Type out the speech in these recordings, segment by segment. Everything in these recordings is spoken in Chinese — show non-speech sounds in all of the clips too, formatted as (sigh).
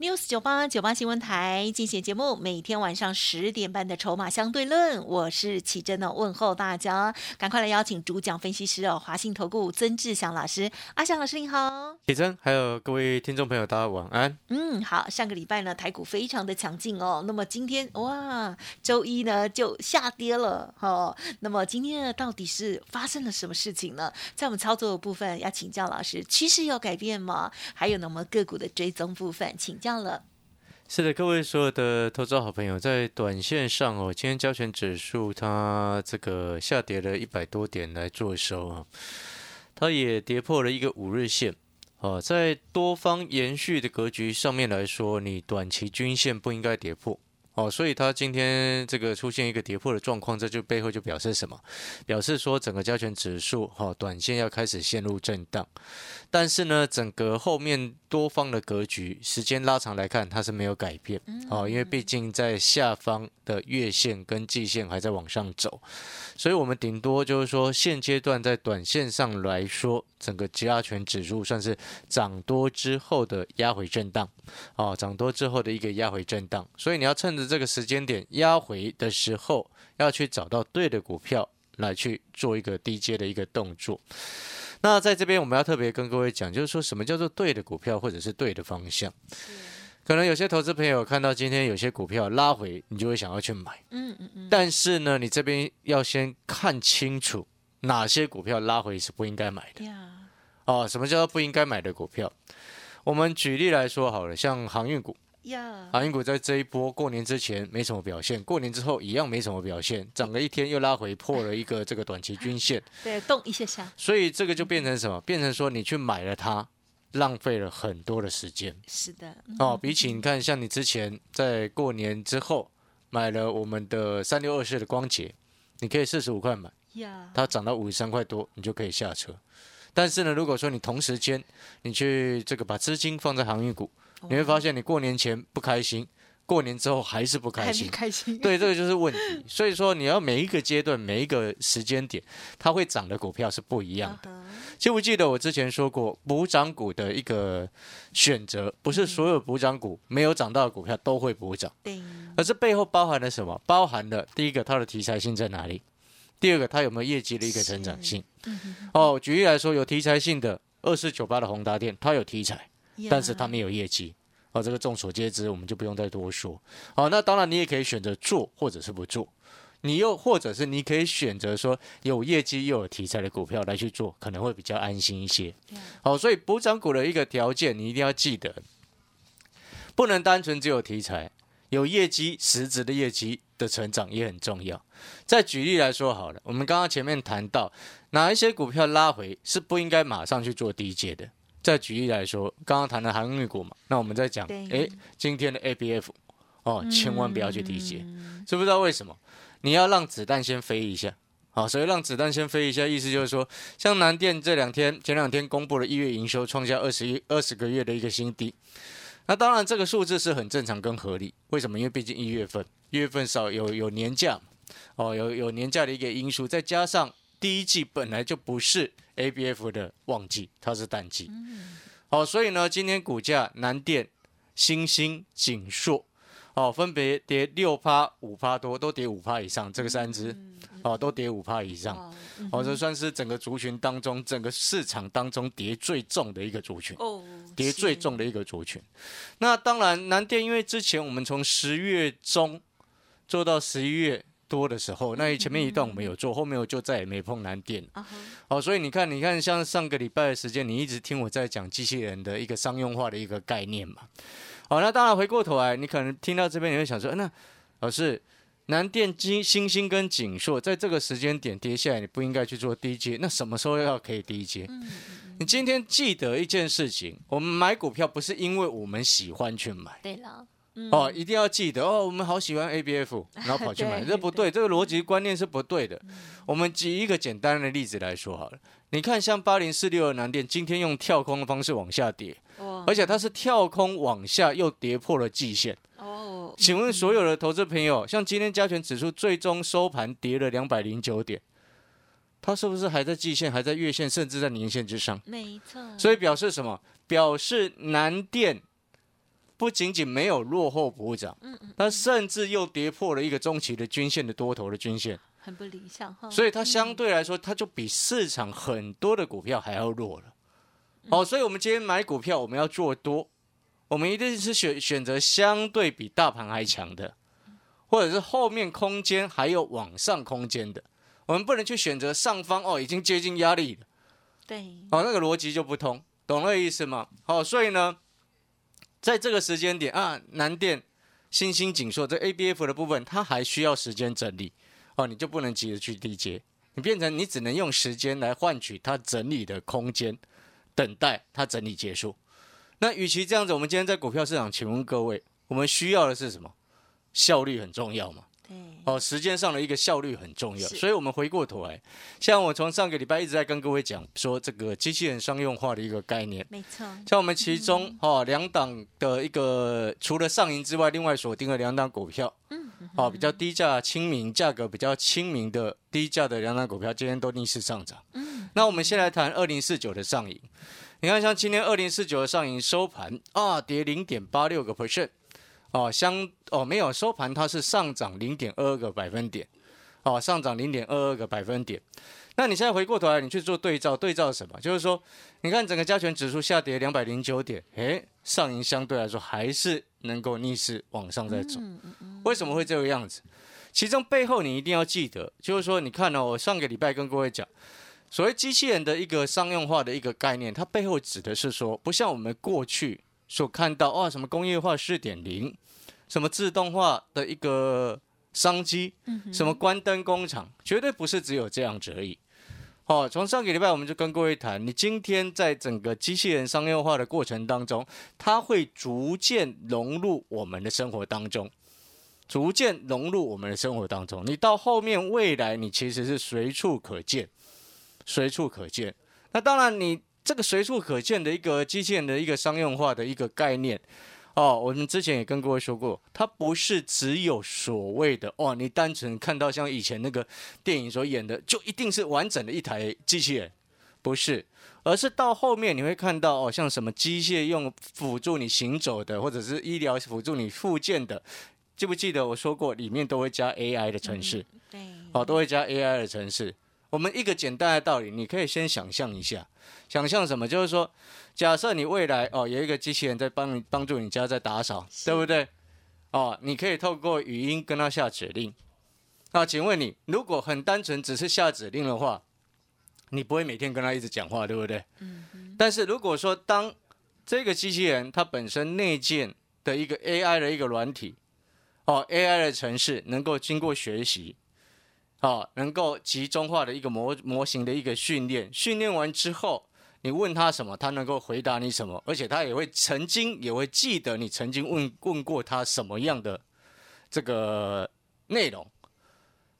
News 九八九八新闻台进行节目，每天晚上十点半的筹码相对论，我是启珍的问候大家，赶快来邀请主讲分析师哦，华信投顾曾志祥老师，阿祥老师你好。启真，还有各位听众朋友，大家晚安。嗯，好，上个礼拜呢，台股非常的强劲哦。那么今天哇，周一呢就下跌了哦。那么今天呢，到底是发生了什么事情呢？在我们操作的部分，要请教老师，趋势有改变吗？还有呢，我们个股的追踪部分，请教了。是的，各位所有的投资好朋友，在短线上哦，今天加权指数它这个下跌了一百多点来做收啊，它也跌破了一个五日线啊，在多方延续的格局上面来说，你短期均线不应该跌破。哦，所以它今天这个出现一个跌破的状况，这就背后就表示什么？表示说整个加权指数哈、短线要开始陷入震荡，但是呢，整个后面多方的格局，时间拉长来看，它是没有改变。哦，因为毕竟在下方的月线跟季线还在往上走，所以我们顶多就是说，现阶段在短线上来说，整个加权指数算是涨多之后的压回震荡，哦，涨多之后的一个压回震荡，所以你要趁着这个时间点压回的时候，要去找到对的股票来去做一个低阶的一个动作。那在这边我们要特别跟各位讲，就是说什么叫做对的股票或者是对的方向。可能有些投资朋友看到今天有些股票拉回，你就会想要去买。嗯嗯嗯，但是呢，你这边要先看清楚哪些股票拉回是不应该买的。呀，哦，什么叫做不应该买的股票？我们举例来说好了，像航运股，呀，航运股在这一波过年之前没什么表现，过年之后一样没什么表现，涨了一天又拉回破了一个这个短期均线，(laughs) 对，动一下下，所以这个就变成什么？变成说你去买了它，浪费了很多的时间。是的，哦，比起你看，像你之前在过年之后买了我们的三六二四的光捷，你可以四十五块买，呀，它涨到五十三块多，你就可以下车。但是呢，如果说你同时间你去这个把资金放在航运股，你会发现你过年前不开心，过年之后还是不开心。开心，对，这个就是问题。所以说，你要每一个阶段、每一个时间点，它会涨的股票是不一样的。记不记得我之前说过，补涨股的一个选择，不是所有补涨股没有涨到的股票都会补涨，对，而这背后包含了什么？包含了第一个，它的题材性在哪里？第二个，它有没有业绩的一个成长性？哦，举例来说，有题材性的二四九八的宏达电，它有题材，但是它没有业绩。哦，这个众所皆知，我们就不用再多说。好、那当然你也可以选择做，或者是不做。你又或者是你可以选择说有业绩又有题材的股票来去做，可能会比较安心一些。呀好、所以补涨股的一个条件，你一定要记得，不能单纯只有题材，有业绩、实质的业绩的成长也很重要。再举例来说好了，我们刚刚前面谈到哪一些股票拉回是不应该马上去做低阶的。再举例来说，刚刚谈的航运股嘛，那我们再讲，对诶，今天的 ABF 哦，千万不要去低阶，嗯知不知道为什么？你要让子弹先飞一下。好，所以让子弹先飞一下，意思就是说，像南电这两天前两天公布了一月营收创下二十一二十个月的一个新低，那当然这个数字是很正常跟合理。为什么？因为毕竟一月份，一月份少有有年假，哦，有有年假的一个因素，再加上第一季本来就不是 ABF 的旺季，它是淡季。好，所以呢，今天股价南电、新兴、锦硕，哦，分别跌六趴、五趴多，都跌五趴以上，这个三只，哦，都跌五趴以上。哦哦，这算是整个族群当中，整个市场当中跌最重的一个族群。哦，跌最重的一个族群。那当然，南电因为之前我们从十月中做到十一月多的时候，那前面一段我们有做，后面我就再也没碰南电。啊哈，哦，所以你看，你看，像上个礼拜的时间，你一直听我在讲机器人的一个商用化的一个概念嘛。好，那当然回过头来，你可能听到这边，你会想说，呃那老师。南电、金、星星跟锦硕在这个时间点跌下来，你不应该去做低阶。那什么时候要可以低阶？你今天记得一件事情，我们买股票不是因为我们喜欢去买，对了，哦，一定要记得哦，我们好喜欢 ABF，(laughs) 然后跑去买，这不对，这个逻辑观念是不对的。我们举一个简单的例子来说好了，你看像八零四六的南电，今天用跳空的方式往下跌，而且它是跳空往下又跌破了季线。哦，请问所有的投资朋友，像今天加权指数最终收盘跌了两百零九点，它是不是还在季线、还在月线，甚至在年线之上？没错，所以表示什么？表示南电不仅仅没有落后补涨，它甚至又跌破了一个中期的均线的多头的均线，很不理想哈。所以它相对来说，它就比市场很多的股票还要弱了。哦，所以我们今天买股票，我们要做多，我们一定是选选择相对比大盘还强的，或者是后面空间还有往上空间的，我们不能去选择上方哦，已经接近压力了。对，哦，那个逻辑就不通，懂那个意思吗？好、所以呢，在这个时间点啊，南电、新兴紧缩这 ABF 的部分，它还需要时间整理，哦，你就不能急着去低接，你变成你只能用时间来换取它整理的空间，等待它整理结束。那与其这样子，我们今天在股票市场，请问各位，我们需要的是什么？效率很重要吗？对，哦，时间上的一个效率很重要，所以我们回过头来，像我从上个礼拜一直在跟各位讲说，这个机器人商用化的一个概念。没错，像我们其中哦两档的一个，除了上银之外，另外锁定了两档股票，嗯，哦比较低价亲民，价格比较亲民的低价的两档股票，今天都逆势上涨。嗯，那我们先来谈二零四九的上银，你看像今天二零四九的上银收盘啊跌零点八六个 percent，哦相哦没有收盘它是上涨零点二二个百分点，哦上涨零点二二个百分点。那你现在回过头来，你去做对照，对照什么？就是说，你看整个加权指数下跌两百零九点，诶，上银相对来说还是能够逆势往上在走。为什么会这个样子？其中背后你一定要记得，就是说，你看呢、我上个礼拜跟各位讲，所谓机器人的一个商用化的一个概念，它背后指的是说，不像我们过去所看到哦，什么工业化四点零，什么自动化的一个商机，什么关灯工厂，绝对不是只有这样子而已。哦，从上个礼拜我们就跟各位谈，你今天在整个机器人商业化的过程当中，它会逐渐融入我们的生活当中。逐渐融入我们的生活当中。你到后面未来，你其实是随处可见，随处可见。那当然，你这个随处可见的一个机器人的一个商用化的一个概念，哦，我们之前也跟各位说过，它不是只有所谓的哦，你单纯看到像以前那个电影所演的，就一定是完整的一台机器人，不是。而是到后面你会看到哦，像什么机械用辅助你行走的，或者是医疗辅助你复健的，记不记得我说过，里面都会加 AI 的程式，对，哦，都会加 AI 的程式。我们一个简单的道理，你可以先想象一下，想象什么？就是说，假设你未来哦有一个机器人在帮你帮助你家在打扫，对不对？哦，你可以透过语音跟他下指令。那请问你，如果很单纯只是下指令的话，你不会每天跟他一直讲话，对不对？嗯但是如果说当这个机器人它本身内建的一个 AI 的一个软体，哦，AI 的城市能够经过学习，哦，能够集中化的一个模模型的一个训练，训练完之后，你问他什么，他能够回答你什么，而且他也会曾经也会记得你曾经问问过他什么样的这个内容。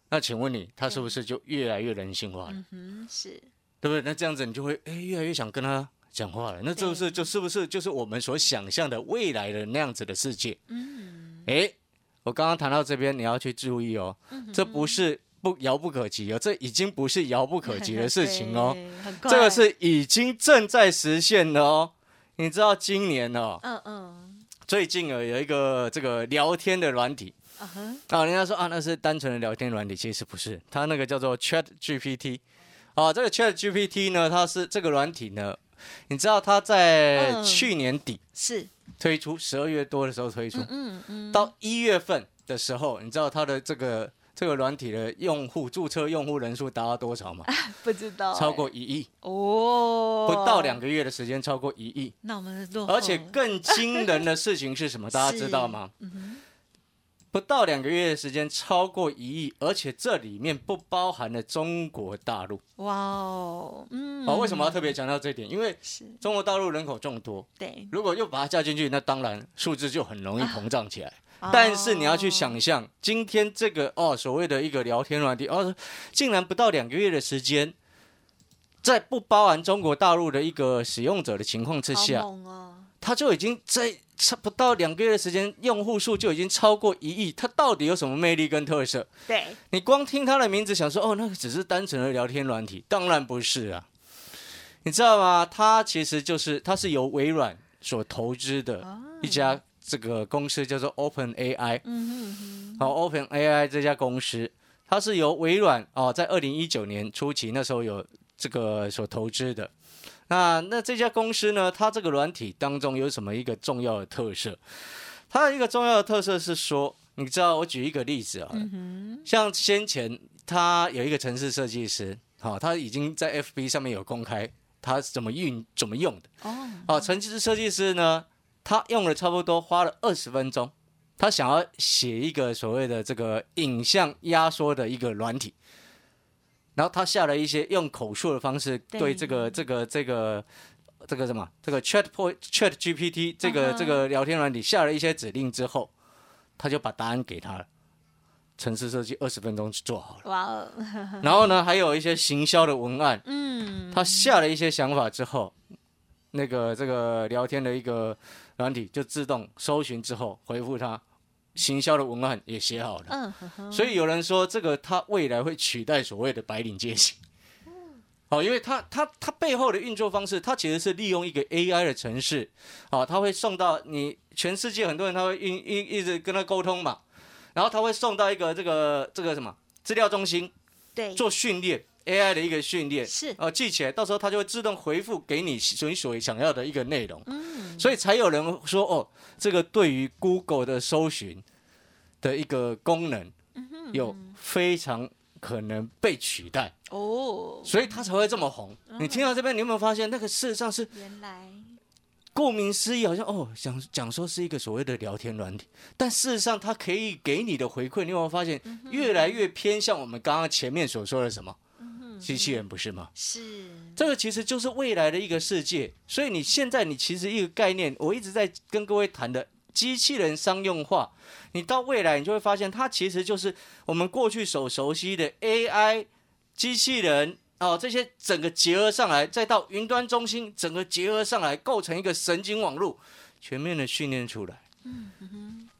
那请问你，他是不是就越来越人性化了？嗯哼，是，对不对？那这样子你就会哎越来越想跟他讲话了。那这不是就是不是就是我们所想象的未来的那样子的世界？嗯，哎，我刚刚谈到这边，你要去注意哦，这不是不遥不可及哦，这已经不是遥不可及的 (laughs) 事情哦，这个，是已经正在实现的哦。你知道今年哦，嗯嗯，最近啊有一个这个聊天的软体。啊人家说啊那是单纯的聊天软体，其实不是，它那个叫做 Chat GPT。啊，这个 Chat GPT 呢，它是这个软体呢，你知道它在嗯。去年底是，推出，十二月多的时候推出，嗯嗯，到一月份的时候，你知道它的这个这个软体的用户注册用户人数达到多少吗？(laughs) 不知道，超过一亿，哦，不到两个月的时间，超过一亿。那我们落后而且更惊人的事情是什么？(laughs) 大家知道吗？嗯不到两个月的时间超过一亿，而且这里面不包含了中国大陆。哇哦，嗯，哦，为什么要特别强调这一点？因为是中国大陆人口众多，对，如果又把它加进去，那当然数字就很容易膨胀起来。哦但是你要去想象，今天这个哦所谓的一个聊天软体，哦，竟然不到两个月的时间，在不包含中国大陆的一个使用者的情况之下，它就已经在差不到两个月的时间，用户数就已经超过一亿。它到底有什么魅力跟特色？对，你光听它的名字，想说哦，那个只是单纯的聊天软体，当然不是啊。你知道吗？它其实就是它是由微软所投资的一家这个公司，叫做 Open AI。嗯哼哼，好，Open AI 这家公司，它是由微软哦，在二零一九年初期那时候有这个所投资的。那那这家公司呢，它这个软体当中有什么一个重要的特色？它的一个重要的特色是说，你知道，我举一个例子啊，嗯像先前他有一个城市设计师，好、他已经在 FB 上面有公开他怎么运怎么用的。哼，哦，哦，城市设计师呢，他用了差不多花了二十分钟，他想要写一个所谓的这个影像压缩的一个软体，然后他下了一些用口述的方式对对这个这个这个这个什么这个 Chat Point Chat GPT 这个、这个聊天软体下了一些指令之后，他就把答案给他了。城市设计二十分钟就做好了，哇哦，(laughs) 然后呢，还有一些行销的文案，嗯，他下了一些想法之后，那个这个聊天的一个软体就自动搜寻之后回复他，行销的文案也写好了。嗯所以有人说这个它未来会取代所谓的白领阶级。哦，因为它它它背后的运作方式，它其实是利用一个 AI 的城市，哦，它会送到你全世界很多人他会一一一直跟他沟通嘛，然后他会送到一个这个这个什么资料中心对，做训练 AI 的一个训练，是。哦，记起来，到时候它就会自动回复给你所你所想要的一个内容，嗯，所以才有人说哦，这个对于 Google 的搜寻的一个功能嗯有非常可能被取代，哦，所以它才会这么红。嗯。你听到这边，你有没有发现那个事实上是原来。顾名思义，好像哦讲讲说是一个所谓的聊天软体，但事实上它可以给你的回馈，你有没有发现嗯越来越偏向我们刚刚前面所说的什么机器人，不是吗？是，这个其实就是未来的一个世界，所以你现在你其实一个概念，我一直在跟各位谈的机器人商用化，你到未来你就会发现，它其实就是我们过去所熟悉的 AI 机器人哦，这些整个结合上来，再到云端中心整个结合上来，构成一个神经网络，全面的训练出来。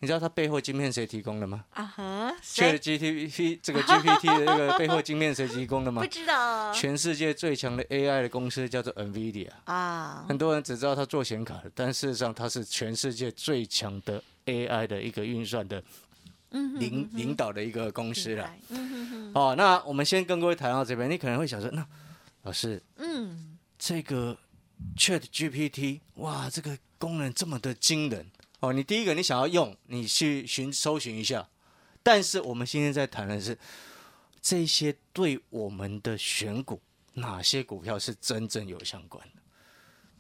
你知道它背后晶片谁提供的吗？啊哈，确谁 GPT 这个 GPT 的这个 (laughs) 背后晶片谁提供的吗不？知道全世界最强的 AI 的公司叫做 NVIDIA，啊？很多人只知道它做显卡的，但事实上它是全世界最强的 AI 的一个运算的领领导的一个公司了。哦，那我们先跟各位谈到这边，你可能会想说，那老师嗯，这个 Chat GPT，哇，这个功能这么的惊人哦！你第一个你想要用，你去寻搜寻一下，但是我们今天在谈的是这些对我们的选股，哪些股票是真正有相关的？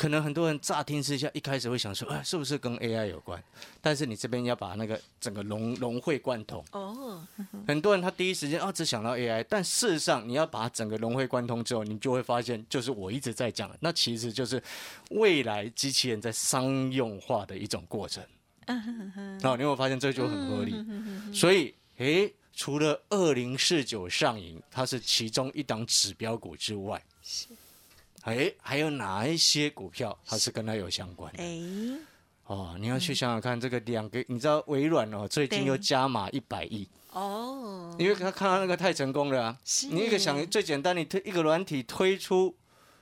可能很多人乍听之下，一开始会想说，哎，是不是跟 AI 有关？但是你这边要把那个整个融融会贯通。哦，很多人他第一时间啊只想到 AI，但事实上你要把整个融会贯通之后，你就会发现，就是我一直在讲的，那其实就是未来机器人在商用化的一种过程。好、你有没有发现这就很合理？所以，诶，除了二零四九上影，它是其中一档指标股之外，诶，还有哪一些股票它是跟它有相关的？哎，哦，你要去想想看，这个两个，你知道微软哦，最近又加码一百亿。哦，因为他看到那个太成功了啊！你一个想最简单，你推一个软体推出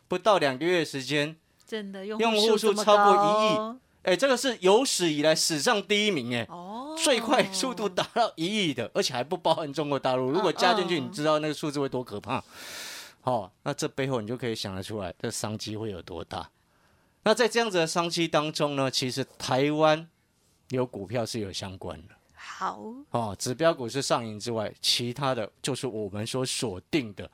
不到两个月时间，真的用用户数超过一亿哎，这个是有史以来史上第一名哎，哦，最快速度达到一亿的，而且还不包含中国大陆。如果加进去，嗯你知道那个数字会多可怕？哦，那这背后你就可以想得出来，这商机会有多大。那在这样子的商机当中呢，其实台湾有股票是有相关的。好，哦，指标股是上影之外，其他的就是我们所锁定的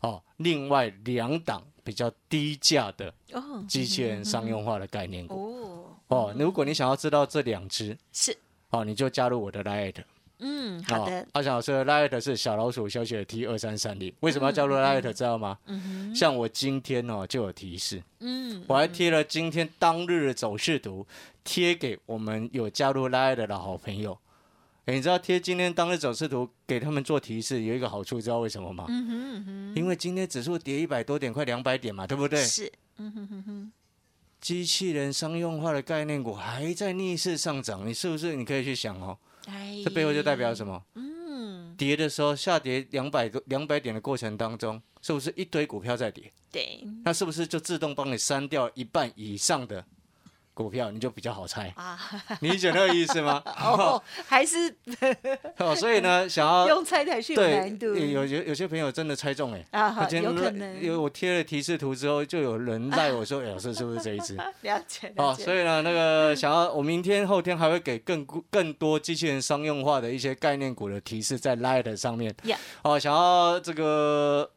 哦，另外两档比较低价的哦，机器人商用化的概念股哦，哦。如果你想要知道这两只是哦，你就加入我的 Lite 嗯，好的哦，阿翔老师的 Light 是小老鼠小写的 T 二三三零，为什么要加入 Light 知道吗？嗯哼，像我今天哦就有提示，嗯，我还贴了今天当日的走势图，贴给我们有加入 Light 的好朋友。诶你知道贴今天当日走势图给他们做提示有一个好处，知道为什么吗？嗯哼嗯哼，因为今天指数跌一百多点，快两百点嘛，对不对？是，嗯哼哼哼，机器人商用化的概念股还在逆势上涨，你是不是？你可以去想哦，哎，这背后就代表什么？嗯，跌的时候下跌两百多两百点的过程当中，是不是一堆股票在跌？对那是不是就自动帮你删掉一半以上的股票，你就比较好猜？啊，(laughs) 你理解那个意思吗？哦，还是 (laughs) 哦，所以呢，(laughs) 想要用猜才是有对难度，有有有些朋友真的猜中哎、啊，今天有可能，因为我贴了提示图之后，就有人赖我说：“哎、老师是不是这一只？”了解，哦，了解，所以呢，那个想要我明天后天还会给更更多机器人商用化的一些概念股的提示在 Light 上面。哦，想要这个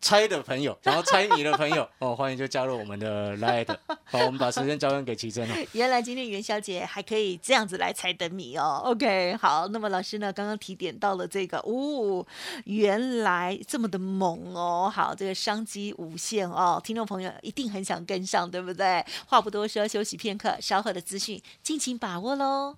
猜的朋友，(laughs) 想要猜谜的朋友，哦，欢迎就加入我们的 Light。好，我们把时间交给给奇珍了。(laughs) 原来今天元宵节还可以这样子来猜灯谜哦。OK，好，那么老师呢刚刚提点到了这个，哦，原来这么的猛哦。好，这个商机无限哦，听众朋友一定很想跟上，对不对？话不多说，休息片刻，稍后的资讯尽情把握喽。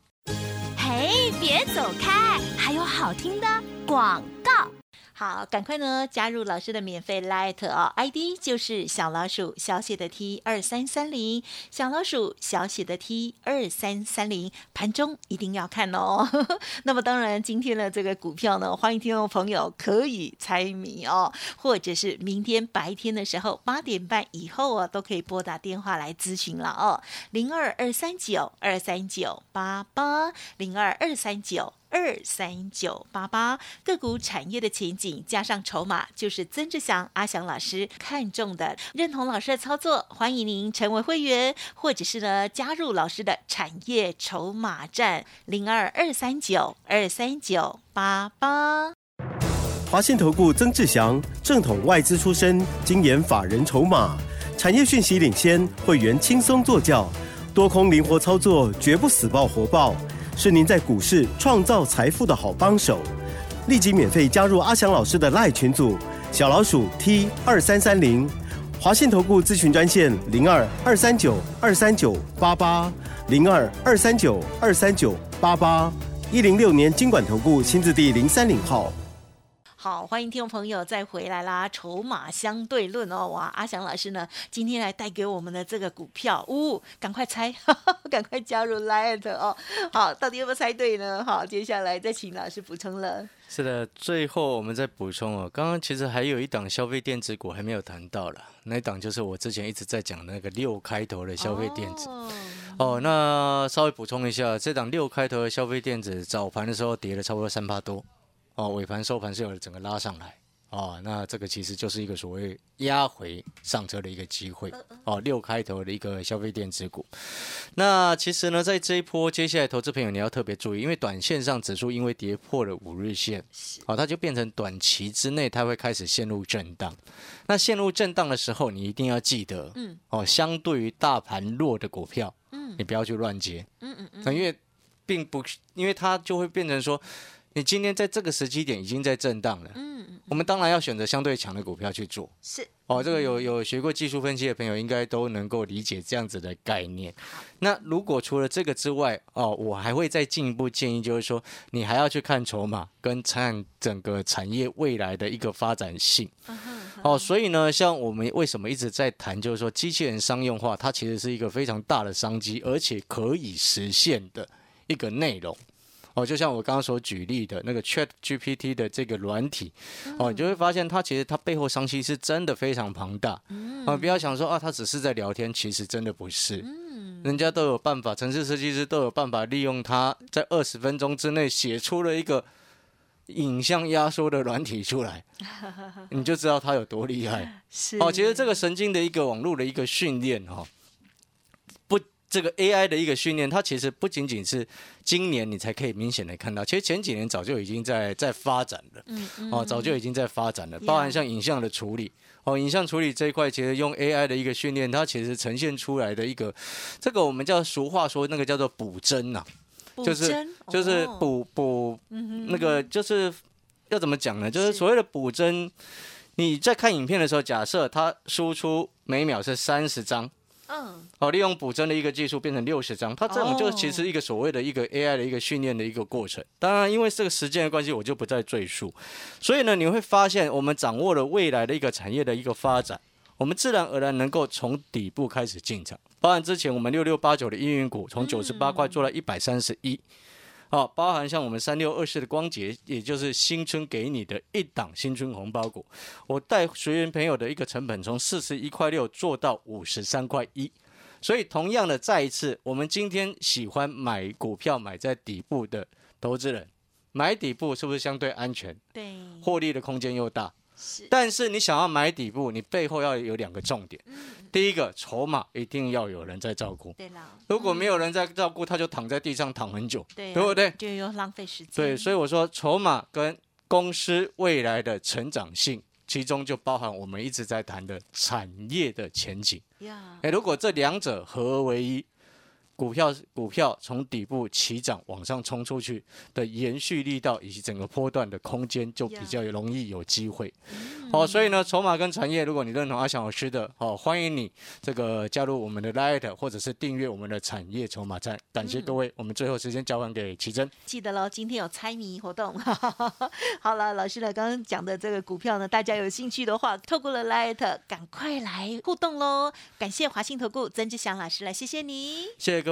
嘿，别走开，还有好听的广告。好，赶快呢加入老师的免费 Light 哦，ID 就是小老鼠小写的 T 二三三零，小老鼠小写的 T 二三三零，盘中一定要看哦。(laughs) 那么当然，今天的这个股票呢，欢迎听众朋友可以猜谜哦，或者是明天白天的时候八点半以后啊，都可以拨打电话来咨询了哦，零二二三九二三九八八零二二三九。二三九八八。个股产业的前景加上筹码，就是曾志祥阿祥老师看中的，认同老师的操作，欢迎您成为会员，或者是呢加入老师的产业筹码站零二二三九二三九八八。华信投顾曾志祥，正统外资出身，精研法人筹码，产业讯息领先，会员轻松做教，多空灵活操作，绝不死爆活爆，是您在股市创造财富的好帮手。立即免费加入阿翔老师的赖群组，小老鼠 T 二三三零，华信投顾咨询专线零二二三九二三九八八零二二三九二三九八八，一零六年经管投顾新字第零三零号。好，欢迎听众朋友再回来啦！筹码相对论哦，哇，阿翔老师呢今天来带给我们的这个股票，呜、赶快猜，(laughs) 赶快加入 Light 哦。好，到底有没有猜对呢？好，接下来再请老师补充了。是的，最后我们再补充哦，刚刚其实还有一档消费电子股还没有谈到了，那一档就是我之前一直在讲的那个六开头的消费电子。哦哦，那稍微补充一下，这档六开头的消费电子早盘的时候跌了差不多三八多，哦，尾盘收盘是有整个拉上来，哦，那这个其实就是一个所谓压回上车的一个机会，哦，六开头的一个消费电子股。那其实呢，在这一波接下来投资朋友你要特别注意，因为短线上指数因为跌破了五日线，哦，它就变成短期之内它会开始陷入震荡。那陷入震荡的时候，你一定要记得，嗯，哦，相对于大盘弱的股票，嗯你不要去乱接，嗯嗯嗯，因为并不是，因为它就会变成说，你今天在这个时机点已经在震荡了，嗯嗯我们当然要选择相对强的股票去做。是哦，这个有有学过技术分析的朋友应该都能够理解这样子的概念。那如果除了这个之外，哦，我还会再进一步建议，就是说你还要去看筹码跟看整个产业未来的一个发展性。嗯哦，所以呢，像我们为什么一直在谈，就是说机器人商用化，它其实是一个非常大的商机，而且可以实现的一个内容。哦，就像我刚刚所举例的那个 Chat GPT 的这个软体，哦，你就会发现它其实它背后商机是真的非常庞大。啊，不要想说啊，它只是在聊天，其实真的不是。人家都有办法，城市设计师都有办法利用它，在二十分钟之内写出了一个影像压缩的软体出来，(laughs) 你就知道它有多厉害。是哦，其实这个神经的一个网络的一个训练，哈，不，这个 AI 的一个训练，它其实不仅仅是今年你才可以明显的看到，其实前几年早就已经在在发展了。嗯嗯哦，早就已经在发展了，包含像影像的处理。哦，影像处理这一块，其实用 AI 的一个训练，它其实呈现出来的一个，这个我们叫俗话说那个叫做补帧呐。补就是就是哦补补那个就是要怎么讲呢？就是是所谓的补帧。你在看影片的时候，假设它输出每秒是三十张，嗯，哦，利用补针的一个技术变成六十张，它这种就其实一个所谓的一个 AI 的一个训练的一个过程。当然，因为这个时间的关系，我就不再赘述。所以呢，你会发现我们掌握了未来的一个产业的一个发展，我们自然而然能够从底部开始进场。包含之前我们六六八九的阴云股从九十八块做到一百三十一。好，包含像我们三六二四的光洁，也就是新春给你的一档新春红包股，我带学员朋友的一个成本从四十一块六做到五十三块一，所以同样的，再一次，我们今天喜欢买股票买在底部的投资人，买底部是不是相对安全，对，获利的空间又大？是，但是你想要买底部，你背后要有两个重点，第一个，筹码一定要有人在照顾，对啦，如果没有人在照顾，他就躺在地上躺很久，对不对？就又浪费时间，对，所以我说筹码跟公司未来的成长性，其中就包含我们一直在谈的产业的前景。呀，诶，如果这两者合而为一，股票股票从底部起涨往上冲出去的延续力道以及整个波段的空间，就比较容易有机会。好、所以呢，筹码跟产业，如果你认同阿翔老师的，好、欢迎你这个加入我们的 Light 或者是订阅我们的产业筹码站。感谢各位，我们最后时间交还给奇珍。记得喽，今天有猜谜活动。(laughs) 好了，老师呢刚刚讲的这个股票呢，大家有兴趣的话，透过了 Light，赶快来互动喽！感谢华信投顾曾志祥老师来，谢谢你。谢谢各位，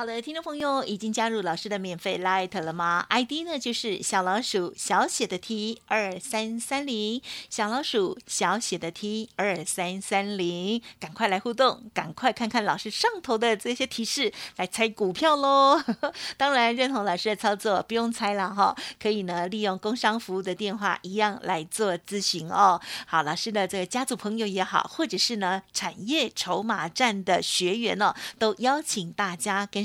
好的，听众朋友已经加入老师的免费 Light 了吗？ID 呢就是小老鼠小写的 T 二三三零，小老鼠小写的 T 二三三零，赶快来互动，赶快看看老师上头的这些提示，来猜股票喽！(laughs) 当然认同老师的操作，不用猜了哈，可以呢利用工商服务的电话一样来做咨询哦。好，老师的这个家族朋友也好，或者是呢产业筹码站的学员哦，都邀请大家跟